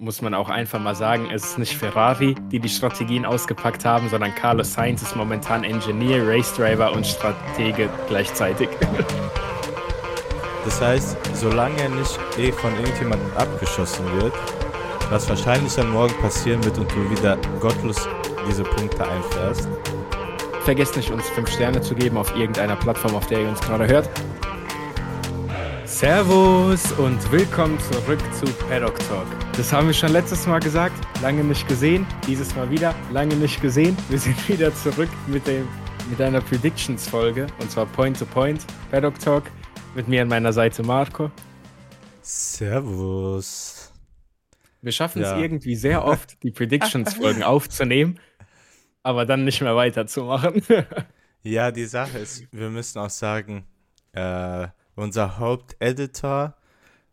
muss man auch einfach mal sagen, es ist nicht Ferrari, die die Strategien ausgepackt haben, sondern Carlos Sainz ist momentan Engineer, Race Driver und Stratege gleichzeitig. Das heißt, solange er nicht eh von irgendjemandem abgeschossen wird, was wahrscheinlich dann morgen passieren wird und du wieder gottlos diese Punkte einfährst. Vergesst nicht, uns 5 Sterne zu geben auf irgendeiner Plattform, auf der ihr uns gerade hört. Servus und willkommen zurück zu Paddock Talk. Das haben wir schon letztes Mal gesagt, lange nicht gesehen, dieses Mal wieder, lange nicht gesehen. Wir sind wieder zurück mit, dem, mit einer Predictions-Folge und zwar Point to Point, Paddock Talk. Mit mir an meiner Seite Marco. Servus. Wir schaffen ja. es irgendwie sehr oft, die Predictions-Folgen aufzunehmen, aber dann nicht mehr weiterzumachen. ja, die Sache ist, wir müssen auch sagen, äh, unser Haupteditor,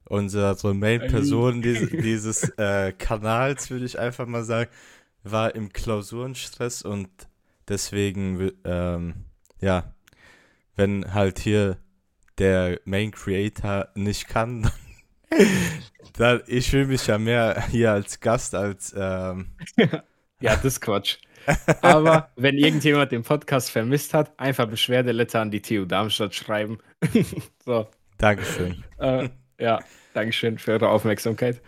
unsere Main-Person dieses, dieses äh, Kanals, würde ich einfach mal sagen, war im Klausurenstress und deswegen, ähm, ja, wenn halt hier der Main Creator nicht kann, dann ich fühle mich ja mehr hier als Gast als. Ähm ja, das ist Quatsch. Aber wenn irgendjemand den Podcast vermisst hat, einfach Beschwerdeletter an die TU Darmstadt schreiben. so. Dankeschön. Äh, ja, Dankeschön für eure Aufmerksamkeit.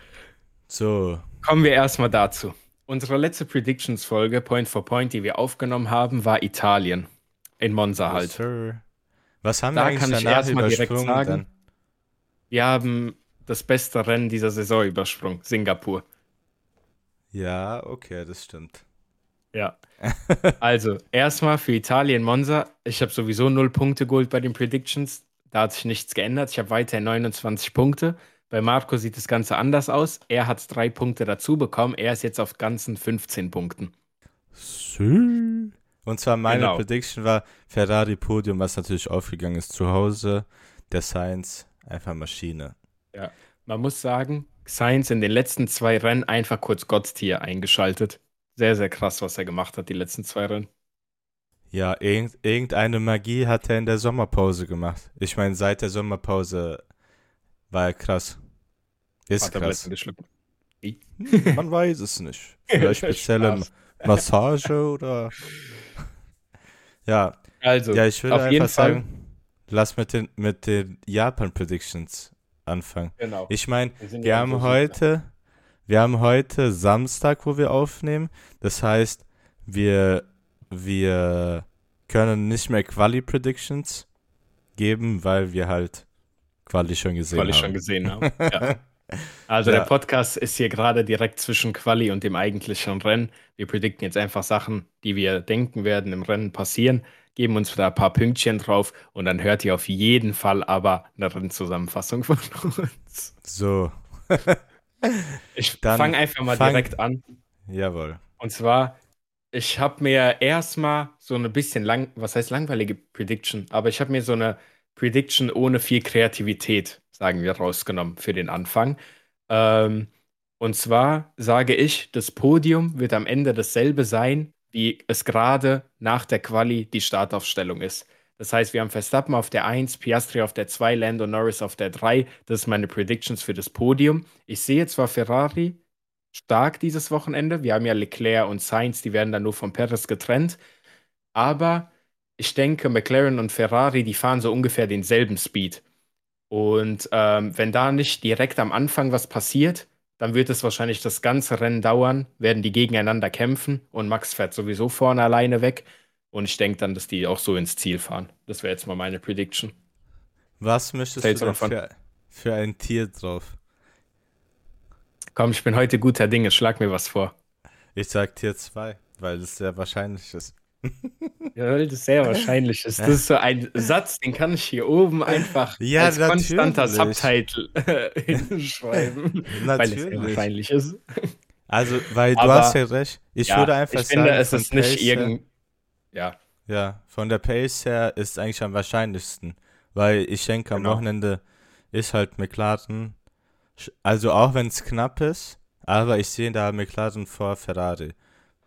So. Kommen wir erstmal dazu. Unsere letzte Predictions-Folge, Point for Point, die wir aufgenommen haben, war Italien. In Monza halt. Sir. Was haben da wir eigentlich kann ich erstmal direkt sagen. Dann? Wir haben das beste Rennen dieser Saison übersprungen, Singapur. Ja, okay, das stimmt. Ja. Also, erstmal für Italien Monza. Ich habe sowieso null Punkte geholt bei den Predictions. Da hat sich nichts geändert. Ich habe weiterhin 29 Punkte. Bei Marco sieht das Ganze anders aus. Er hat drei Punkte dazu bekommen. Er ist jetzt auf ganzen 15 Punkten. Sü. Und zwar meine genau. Prediction war Ferrari Podium, was natürlich aufgegangen ist zu Hause. Der Science einfach Maschine. Ja, man muss sagen, Science in den letzten zwei Rennen einfach kurz Gotttier eingeschaltet. Sehr, sehr krass, was er gemacht hat, die letzten zwei Rennen. Ja, irgend, irgendeine Magie hat er in der Sommerpause gemacht. Ich meine, seit der Sommerpause war er krass. Ist hat krass. Hm, man weiß es nicht. Vielleicht spezielle Massage oder ja. Also, ja, ich würde auf einfach jeden sagen, Fall. lass mit den, mit den Japan-Predictions anfangen. Genau. Ich meine, wir, wir haben heute, wir haben heute Samstag, wo wir aufnehmen. Das heißt, wir, wir können nicht mehr Quali-Predictions geben, weil wir halt Quali schon gesehen Quali haben. schon gesehen haben. Ja. Also ja. der Podcast ist hier gerade direkt zwischen Quali und dem eigentlichen Rennen. Wir predikten jetzt einfach Sachen, die wir denken werden im Rennen passieren, geben uns da ein paar Pünktchen drauf und dann hört ihr auf jeden Fall aber eine Rennzusammenfassung von uns. So. ich fange einfach mal fang... direkt an. Jawohl. Und zwar, ich habe mir erstmal so eine bisschen lang, was heißt langweilige Prediction, aber ich habe mir so eine Prediction ohne viel Kreativität sagen wir, rausgenommen für den Anfang. Ähm, und zwar sage ich, das Podium wird am Ende dasselbe sein, wie es gerade nach der Quali die Startaufstellung ist. Das heißt, wir haben Verstappen auf der 1, Piastri auf der 2, Lando Norris auf der 3. Das sind meine Predictions für das Podium. Ich sehe zwar Ferrari stark dieses Wochenende. Wir haben ja Leclerc und Sainz, die werden dann nur von Perez getrennt. Aber ich denke, McLaren und Ferrari, die fahren so ungefähr denselben Speed. Und ähm, wenn da nicht direkt am Anfang was passiert, dann wird es wahrscheinlich das ganze Rennen dauern, werden die gegeneinander kämpfen und Max fährt sowieso vorne alleine weg. Und ich denke dann, dass die auch so ins Ziel fahren. Das wäre jetzt mal meine Prediction. Was möchtest Zählst du für, für ein Tier drauf? Komm, ich bin heute guter Dinge, schlag mir was vor. Ich sag Tier 2, weil das sehr wahrscheinlich ist. Ja, weil das sehr wahrscheinlich ist. Das ist so ein Satz, den kann ich hier oben einfach ja, als natürlich. konstanter Subtitle hinschreiben, weil es sehr wahrscheinlich ist. Also, weil du Aber, hast ja recht. Ich ja, würde einfach ich sagen, finde, es ist nicht irgend... Ja. Ja, von der Pace her ist es eigentlich am wahrscheinlichsten. Weil ich denke, am genau. Wochenende ist halt McLaren, also auch wenn es knapp ist, aber ich sehe da McLaren vor Ferrari.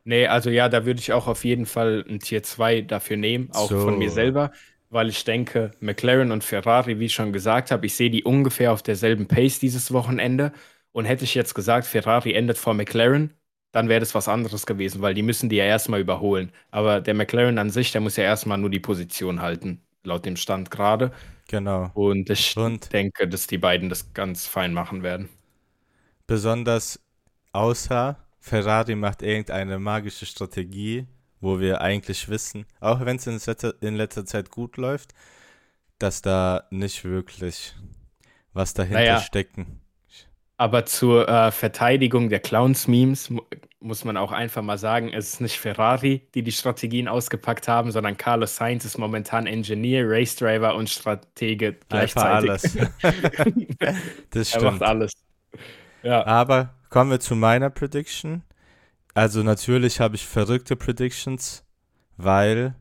Nee, also ja, da würde ich auch auf jeden Fall ein Tier 2 dafür nehmen, auch so. von mir selber, weil ich denke, McLaren und Ferrari, wie ich schon gesagt habe, ich sehe die ungefähr auf derselben Pace dieses Wochenende. Und hätte ich jetzt gesagt, Ferrari endet vor McLaren, dann wäre das was anderes gewesen, weil die müssen die ja erstmal überholen. Aber der McLaren an sich, der muss ja erstmal nur die Position halten, laut dem Stand gerade. Genau. Und ich Und denke, dass die beiden das ganz fein machen werden. besonders außer Ferrari macht irgendeine magische Strategie, wo wir eigentlich wissen, auch wenn es in, letzter- in letzter Zeit gut läuft, dass da nicht wirklich was dahinter Naja. stecken. Aber zur äh, Verteidigung der Clowns-Memes mu muss man auch einfach mal sagen, es ist nicht Ferrari, die die Strategien ausgepackt haben, sondern Carlos Sainz ist momentan Engineer, Race Driver und Stratege Einfach gleichzeitig. Das er macht stimmt. alles. Ja, Aber kommen wir zu meiner Prediction. Also natürlich habe ich verrückte Predictions, weil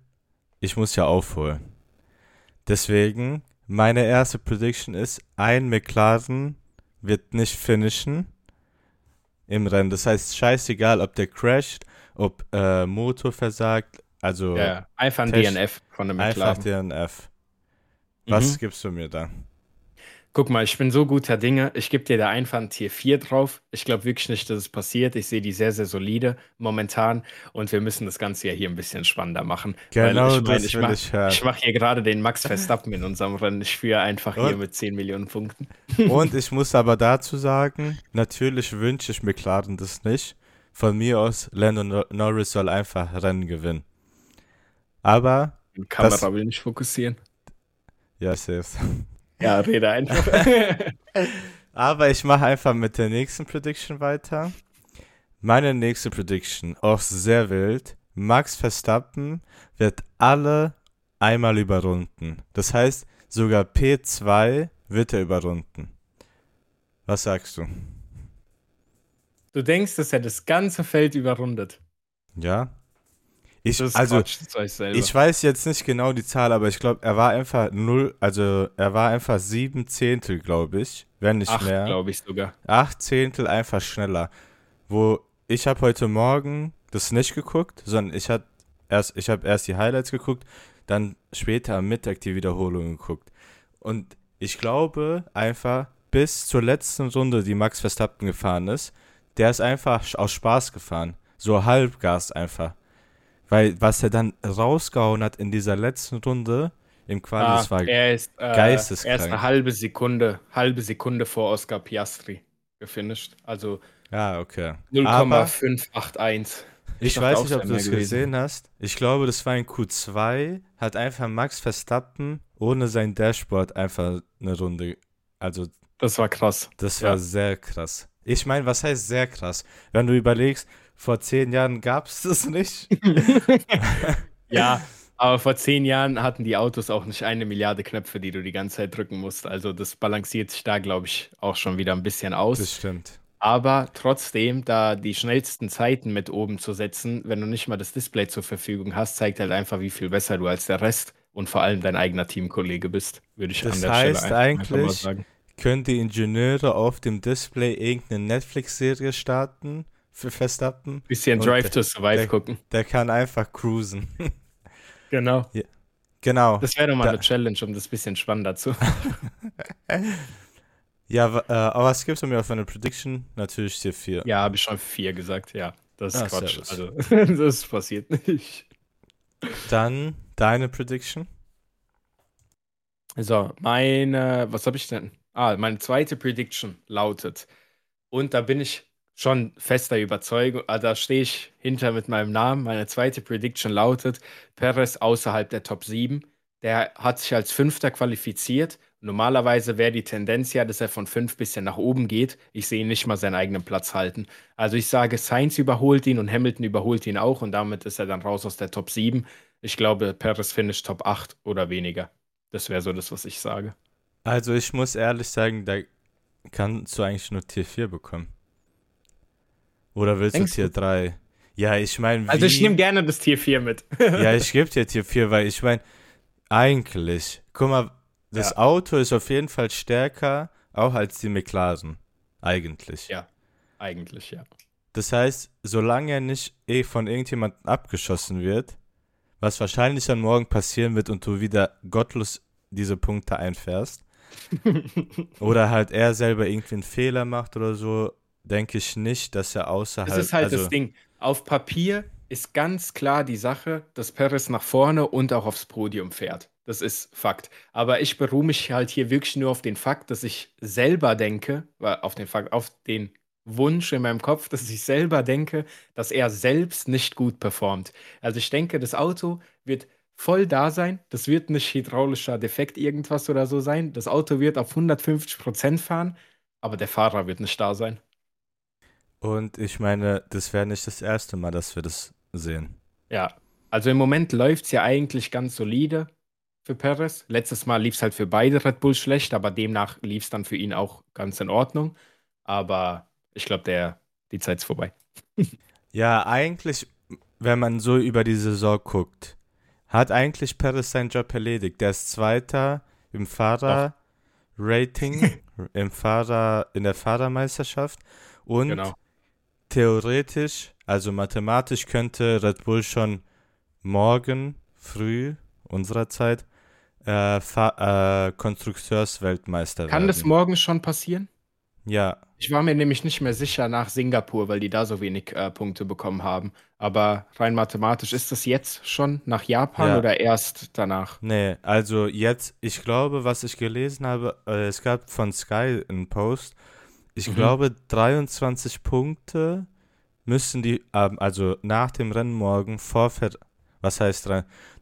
ich muss ja aufholen. Deswegen, meine erste Prediction ist, ein McLaren wird nicht finishen im Rennen. Das heißt, scheißegal, ob der crasht, ob äh, Motor versagt, also ja, einfach ein DNF von einem einfach. DNF. Was Mhm. gibst du mir da? Guck mal, ich bin so guter Dinge. Ich gebe dir da einfach ein Tier 4 drauf. Ich glaube wirklich nicht, dass es passiert. Ich sehe die sehr, sehr solide momentan. Und wir müssen das Ganze ja hier ein bisschen spannender machen. Genau ich mein, das ich will mach- ich. Ich mache hier gerade den Max Verstappen in unserem Rennen. Ich führe einfach hier Und? mit 10 Millionen Punkten. Und ich muss aber dazu sagen, natürlich wünsche ich McLaren das nicht. Von mir aus, Lando Nor- Norris soll einfach Rennen gewinnen. Aber, Die Kamera Das- will nicht fokussieren. ja, safe. Ja, rede einfach. Aber ich mache einfach mit der nächsten Prediction weiter. Meine nächste Prediction, auch sehr wild. Max Verstappen wird alle einmal überrunden. Das heißt, sogar P2 wird er überrunden. Was sagst du? du denkst, dass er das ganze Feld überrundet. Ja? Ich, Das also, ich weiß jetzt nicht genau die Zahl, aber ich glaube, er war einfach null, also er war einfach sieben Zehntel, glaube ich, wenn nicht Acht, mehr. glaube ich sogar. Acht Zehntel einfach schneller. Wo ich habe heute Morgen das nicht geguckt, sondern ich habe erst, ich habe erst die Highlights geguckt, dann später am Mittag die Wiederholung geguckt. Und ich glaube einfach, bis zur letzten Runde, die Max Verstappen gefahren ist, der ist einfach aus Spaß gefahren. So Halbgas einfach. Weil was er dann rausgehauen hat in dieser letzten Runde im Quali, Ah, das war er ist, äh, geisteskrank. Er ist eine halbe Sekunde, halbe Sekunde vor Oscar Piastri gefinisht. Also ja okay. Aber 0,581. Ich weiß nicht, ob du es gesehen hast. Ich glaube, das war in Q2, hat einfach Max Verstappen ohne sein Dashboard einfach eine Runde. Also, Das war krass. das Ja. war sehr krass. Ich meine, was heißt sehr krass? Wenn du überlegst, vor zehn Jahren gab es das nicht. Ja, aber vor zehn Jahren hatten die Autos auch nicht eine Milliarde Knöpfe, die du die ganze Zeit drücken musst. Also das balanciert sich da, glaube ich, auch schon wieder ein bisschen aus. Das stimmt. Aber trotzdem, da die schnellsten Zeiten mit oben zu setzen, wenn du nicht mal das Display zur Verfügung hast, zeigt halt einfach, wie viel besser du als der Rest und vor allem dein eigener Teamkollege bist, würde ich Das an der heißt Stelle ein- einfach mal eigentlich- sagen. Können die Ingenieure auf dem Display irgendeine Netflix-Serie starten für Verstappen? Bisschen Drive der- to Survive der- gucken. Der kann einfach cruisen. Genau. genau. Das wäre doch mal Da- eine Challenge, um das bisschen spannender zu Ja, äh, aber was gibst du mir auf eine Prediction? Natürlich Tier 4. Ja, habe ich schon vier gesagt, ja. Das ist Ah, Quatsch. servus. Also, das passiert nicht. Dann deine Prediction. So, meine, was habe ich denn? Ah, meine zweite Prediction lautet, und da bin ich schon fester Überzeugung, ah, da stehe ich hinter mit meinem Namen. Meine zweite Prediction lautet, Perez außerhalb der Top 7. Der hat sich als Fünfter qualifiziert. Normalerweise wäre die Tendenz ja, dass er von fünf bisschen nach oben geht. Ich sehe ihn nicht mal seinen eigenen Platz halten. Also ich sage, Sainz überholt ihn und Hamilton überholt ihn auch und damit ist er dann raus aus der Top 7. Ich glaube, Perez finisht Top 8 oder weniger. Das wäre so das, was ich sage. Also ich muss ehrlich sagen, da kannst du eigentlich nur Tier 4 bekommen. Oder willst Denkst du Tier 3? Ja, ich meine, Also ich nehme gerne das Tier 4 mit. Ja, ich gebe dir Tier 4, weil ich meine, eigentlich, guck mal, das Ja. Auto ist auf jeden Fall stärker, auch als die McLaren. Eigentlich. Ja. Eigentlich, ja. Das heißt, solange er nicht eh von irgendjemandem abgeschossen wird, was wahrscheinlich dann morgen passieren wird und du wieder gottlos diese Punkte einfährst, oder halt er selber irgendwie einen Fehler macht oder so, denke ich nicht, dass er außerhalb. Das ist halt also, das Ding. Auf Papier ist ganz klar die Sache, dass Perez nach vorne und auch aufs Podium fährt. Das ist Fakt. Aber ich beruhe mich halt hier wirklich nur auf den Fakt, dass ich selber denke, auf den Fakt, auf den Wunsch in meinem Kopf, dass ich selber denke, dass er selbst nicht gut performt. Also ich denke, das Auto wird voll da sein. Das wird nicht hydraulischer Defekt irgendwas oder so sein. Das Auto wird auf 150 Prozent fahren, aber der Fahrer wird nicht da sein. Und ich meine, das wäre nicht das erste Mal, dass wir das sehen. Ja, also im Moment läuft es ja eigentlich ganz solide für Perez. Letztes Mal lief es halt für beide Red Bull schlecht, aber demnach lief es dann für ihn auch ganz in Ordnung. Aber ich glaube, die Zeit ist vorbei. ja, eigentlich, wenn man so über die Saison guckt, hat eigentlich Perez seinen Job erledigt. Der ist Zweiter im Fahrerrating, im Fahrer, in der Fahrermeisterschaft und genau. Theoretisch, also mathematisch könnte Red Bull schon morgen früh unserer Zeit äh, äh, Konstrukteursweltmeister Kann werden. das morgen schon passieren? Ja. Ich war mir nämlich nicht mehr sicher nach Singapur, weil die da so wenig äh, Punkte bekommen haben. Aber rein mathematisch, ist das jetzt schon nach Japan ja. oder erst danach? Nee, also jetzt, ich glaube, was ich gelesen habe, äh, es gab von Sky einen Post. Ich mhm. glaube, 23 Punkte müssen die, ähm, also nach dem Rennen morgen vor, Fer was heißt?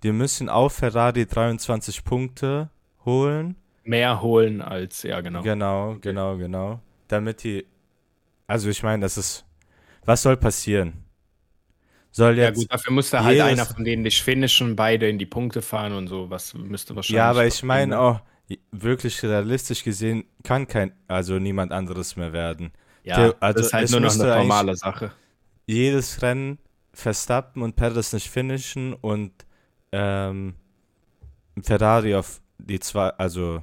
Die müssen auf Ferrari 23 Punkte holen. Mehr holen als, ja, genau. Genau, genau, genau. Damit die, also ich meine, das ist, was soll passieren? Soll jetzt ja gut, dafür musste halt einer von denen nicht finishen, beide in die Punkte fahren und so, was müsste wahrscheinlich. Ja, aber ich meine auch, wirklich realistisch gesehen kann kein, also niemand anderes mehr werden. Ja, also das ist halt nur noch eine normale Sache. Jedes Rennen Verstappen und Perez nicht finishen und ähm, Ferrari auf die zwei, also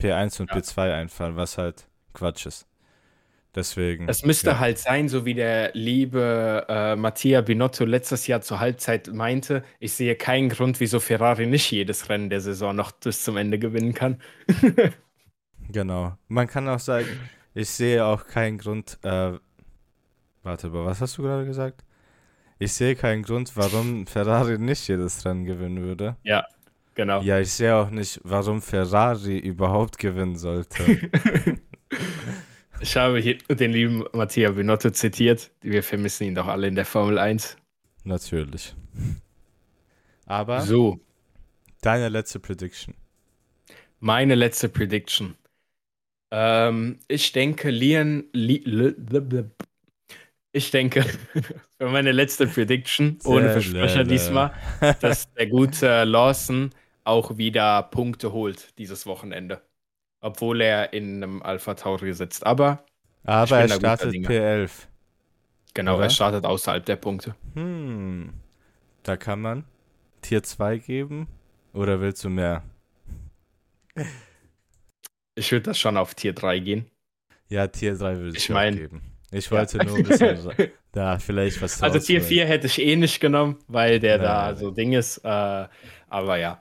P1 und ja. P2 einfahren, was halt Quatsch ist. Deswegen. Es müsste ja. halt sein, so wie der liebe äh, Mattia Binotto letztes Jahr zur Halbzeit meinte, ich sehe keinen Grund, wieso Ferrari nicht jedes Rennen der Saison noch bis zum Ende gewinnen kann. genau. Man kann auch sagen, ich sehe auch keinen Grund, äh, warte, aber was hast du gerade gesagt? Ich sehe keinen Grund, warum Ferrari nicht jedes Rennen gewinnen würde. Ja, genau. Ja, ich sehe auch nicht, warum Ferrari überhaupt gewinnen sollte. ich habe hier den lieben Mattia Binotto zitiert. Wir vermissen ihn doch alle in der Formel 1. Natürlich. Aber so. deine letzte Prediction. Meine letzte Prediction. Ähm, ich denke, Lian, Li, ich denke, für meine letzte Prediction, ohne Versprecher diesmal, dass der gute Lawson auch wieder Punkte holt dieses Wochenende. Obwohl er in einem Alpha Tauri sitzt. Aber, Aber er startet P11. Genau, Oder? er startet außerhalb der Punkte. Hm. Da kann man Tier 2 geben. Oder willst du mehr? Ich würde das schon auf Tier 3 gehen. Ja, Tier 3 würde ich, ich mein, geben. Ich wollte ja. nur ein bisschen da vielleicht was Also Tier 4 hätte ich eh nicht genommen, weil der Nein. da so Ding ist. Äh, aber ja,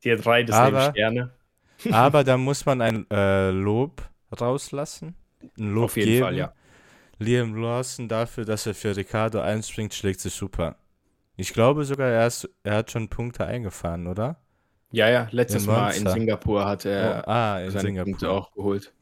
Tier 3, das aber, nehme ich gerne. Aber da muss man ein äh, Lob rauslassen. Ein Lob Auf jeden geben. Fall, ja. Liam Lawson dafür, dass er für Ricardo einspringt, schlägt sich super. Ich glaube sogar, er, ist, er hat schon Punkte eingefahren, oder? Ja, ja, letztes in Mal in Singapur hat er oh, ah, in seine Singapur. Punkte auch geholt.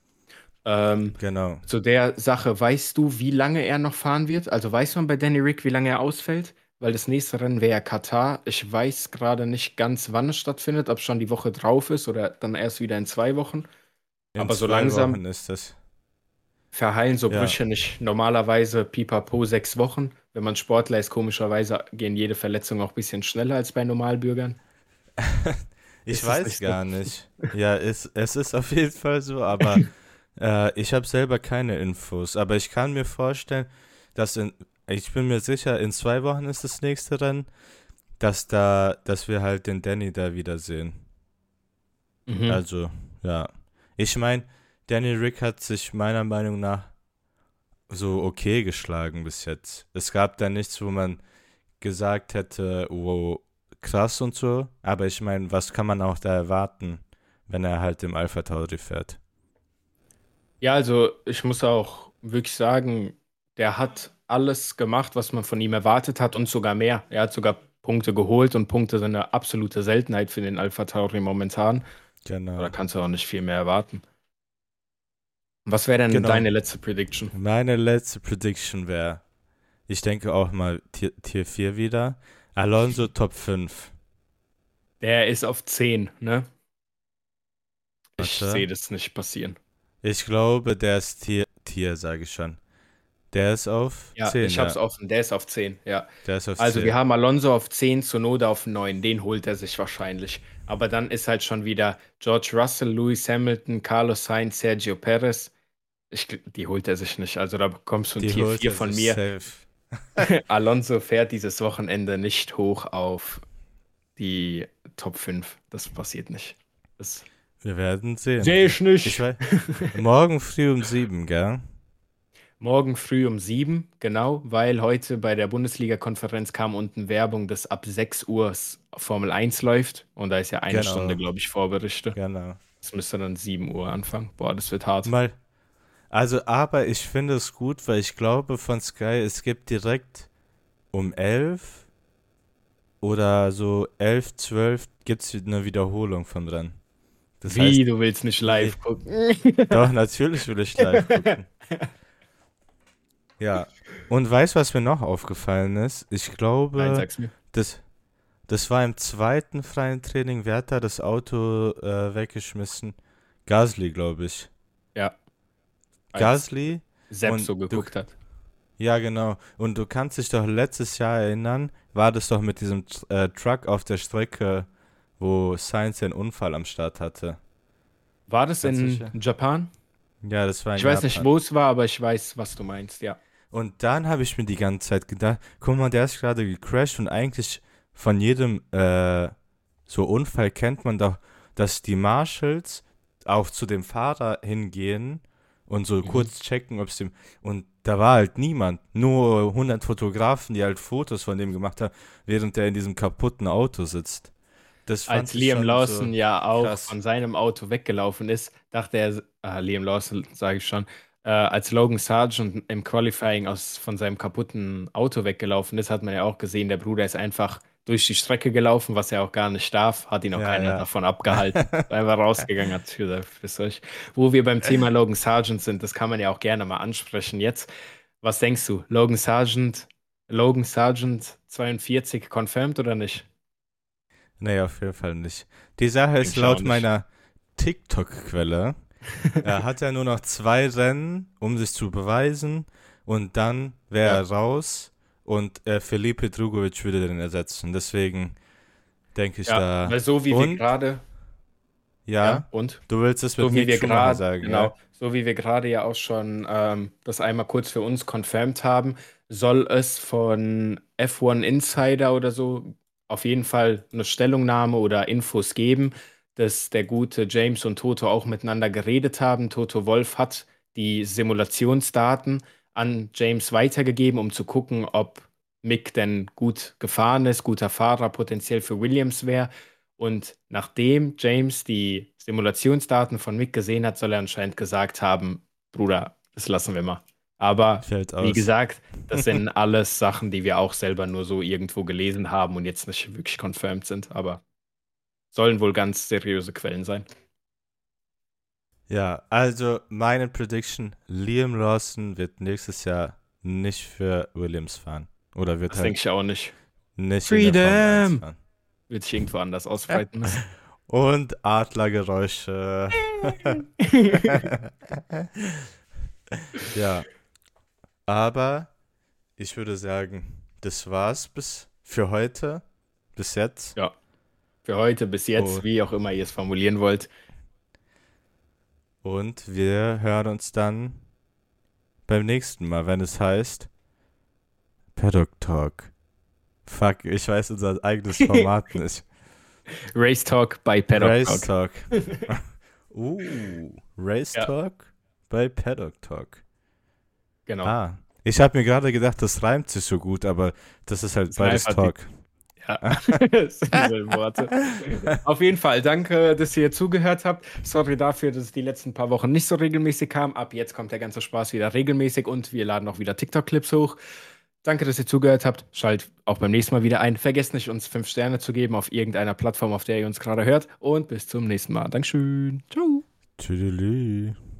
Ähm, genau. Zu der Sache, weißt du, wie lange er noch fahren wird? Also weiß man bei Danny Rick, wie lange er ausfällt? Weil das nächste Rennen wäre ja Katar. Ich weiß gerade nicht ganz, wann es stattfindet, ob schon die Woche drauf ist oder dann erst wieder in zwei Wochen. In Aber so langsam Wochen ist das. verheilen so ja. Brüche nicht. Normalerweise pipapo sechs Wochen. Wenn man Sportler ist, komischerweise gehen jede Verletzung auch ein bisschen schneller als bei Normalbürgern. ich ist weiß nicht gar so? nicht. Ja, es, es ist auf jeden Fall so, aber Äh, ich habe selber keine Infos, aber ich kann mir vorstellen, dass in, ich bin mir sicher, in zwei Wochen ist das nächste Rennen, dass da, dass wir halt den Danny da wiedersehen. Mhm. Also, ja. Ich meine, Danny Rick hat sich meiner Meinung nach so okay geschlagen bis jetzt. Es gab da nichts, wo man gesagt hätte, wow, krass und so. Aber ich meine, was kann man auch da erwarten wenn er halt im Alpha Tauri fährt. Ja, also ich muss auch wirklich sagen, der hat alles gemacht, was man von ihm erwartet hat und sogar mehr. Er hat sogar Punkte geholt und Punkte sind eine absolute Seltenheit für den Alpha Tauri momentan. Genau. Da kannst du auch nicht viel mehr erwarten. Was wäre denn Genau. deine letzte Prediction? Meine letzte Prediction wäre, ich denke auch mal Tier, Tier 4 wieder. Alonso Top 5. Der ist auf 10, ne? Ich sehe das nicht passieren. Ich glaube, der ist Tier, Tier sage ich schon. Der ist auf Ja, 10. ich hab's ja. offen. Der ist auf 10, ja. Der ist auf Also 10. wir haben Alonso auf 10, Sonoda auf 9. Den holt er sich wahrscheinlich. Aber dann ist halt schon wieder George Russell, Lewis Hamilton, Carlos Sainz, Sergio Perez. Ich, die holt er sich nicht. Also da bekommst du ein Die Tier holt 4 er von mir. Alonso fährt dieses Wochenende nicht hoch auf die Top 5. Das passiert nicht. Das Wir werden sehen. sehe ich nicht. Ich weiß, morgen früh um 7, gell? Morgen früh um 7, genau, weil heute bei der Bundesliga-Konferenz kam unten Werbung, dass ab 6 Uhr Formel 1 läuft. Und da ist ja eine Genau. Stunde, glaube ich, Vorberichte. Genau. Das müsste dann 7 Uhr anfangen. Boah, das wird hart. Mal. Also, aber ich finde es gut, weil ich glaube von Sky, es gibt direkt um 11 oder so 11, 12 gibt es eine Wiederholung vom Rennen. Das Wie, du willst nicht live gucken? heißt, doch, natürlich will ich live gucken. Ja. Und weißt du, was mir noch aufgefallen ist? Ich glaube, Nein, das, das war im zweiten freien Training. Wer hat da das Auto äh, weggeschmissen? Gasly, glaube ich. Ja. Als Gasly Sepp so du- geguckt hat. Ja, genau. Und du kannst dich doch letztes Jahr erinnern, war das doch mit diesem äh, Truck auf der Strecke, wo Sainz einen Unfall am Start hatte. War das in. Japan? Ja, das war in Ich weiß nicht, Japan. wo es war, aber ich weiß, was du meinst, ja. Und dann habe ich mir die ganze Zeit gedacht, guck mal, der ist gerade gecrashed und eigentlich von jedem äh, so Unfall kennt man doch, dass die Marshals auch zu dem Fahrer hingehen und so Mhm. kurz checken, ob es dem. Und da war halt niemand. Nur 100 Fotografen, die halt Fotos von dem gemacht haben, während der in diesem kaputten Auto sitzt. Als Liam Lawson so, ja auch krass. von seinem Auto weggelaufen ist, dachte er, ah, Liam Lawson sage ich schon, äh, als Logan Sargent im Qualifying aus, von seinem kaputten Auto weggelaufen ist, hat man ja auch gesehen, der Bruder ist einfach durch die Strecke gelaufen, was er auch gar nicht darf, hat ihn auch Ja, keiner ja. davon abgehalten, ist einfach rausgegangen hat für, für solch. Wo wir beim Thema Logan Sargent sind, das kann man ja auch gerne mal ansprechen jetzt. Was denkst du, Logan Sargent, Logan Sargent 42 confirmed oder nicht? Nee, auf jeden Fall nicht. Die Sache ist, laut meiner TikTok-Quelle, er hat ja nur noch zwei Rennen, um sich zu beweisen. Und dann wäre Ja. er raus und äh, Felipe Drugovic würde den ersetzen. Deswegen denke ich Ja, da. weil so wie wir Und? gerade, Ja, ja, und du willst es mit so wie wir gerade, sagen, genau, ja? so wie wir gerade ja auch schon ähm, das einmal kurz für uns confirmed haben, soll es von F1 Insider oder so auf jeden Fall eine Stellungnahme oder Infos geben, dass der gute James und Toto auch miteinander geredet haben. Toto Wolf hat die Simulationsdaten an James weitergegeben, um zu gucken, ob Mick denn gut gefahren ist, guter Fahrer potenziell für Williams wäre. Und nachdem James die Simulationsdaten von Mick gesehen hat, soll er anscheinend gesagt haben, Bruder, das lassen wir mal. Aber wie gesagt, das sind alles Sachen, die wir auch selber nur so irgendwo gelesen haben und jetzt nicht wirklich confirmed sind, aber sollen wohl ganz seriöse Quellen sein. Ja, also meine Prediction: Liam Lawson wird nächstes Jahr nicht für Williams fahren. Oder wird Das halt denke ich auch nicht. nicht in der Formel 1 Freedom! fahren. Wird sich irgendwo anders ausbreiten müssen. Und Adlergeräusche. ja. Aber ich würde sagen, das war's bis für heute. Bis jetzt. Ja. Für heute, bis jetzt, Oh. wie auch immer ihr es formulieren wollt. Und wir hören uns dann beim nächsten Mal, wenn es heißt Paddock Talk. Fuck, ich weiß unser eigenes Format nicht. Race Talk bei Paddock Race Talk. Talk. uh, Race Ja. Talk bei Paddock Talk. Genau. Ah, ich habe mir gerade gedacht, das reimt sich so gut, aber das ist halt Das beides Talk. Ja, das sind dieselben Worte. Auf jeden Fall, danke, dass ihr zugehört habt. Sorry dafür, dass es die letzten paar Wochen nicht so regelmäßig kam. Ab jetzt kommt der ganze Spaß wieder regelmäßig und wir laden auch wieder TikTok-Clips hoch. Danke, dass ihr zugehört habt. Schalt auch beim nächsten Mal wieder ein. Vergesst nicht, uns fünf Sterne zu geben auf irgendeiner Plattform, auf der ihr uns gerade hört. Und bis zum nächsten Mal. Dankeschön. Ciao. Tschüss.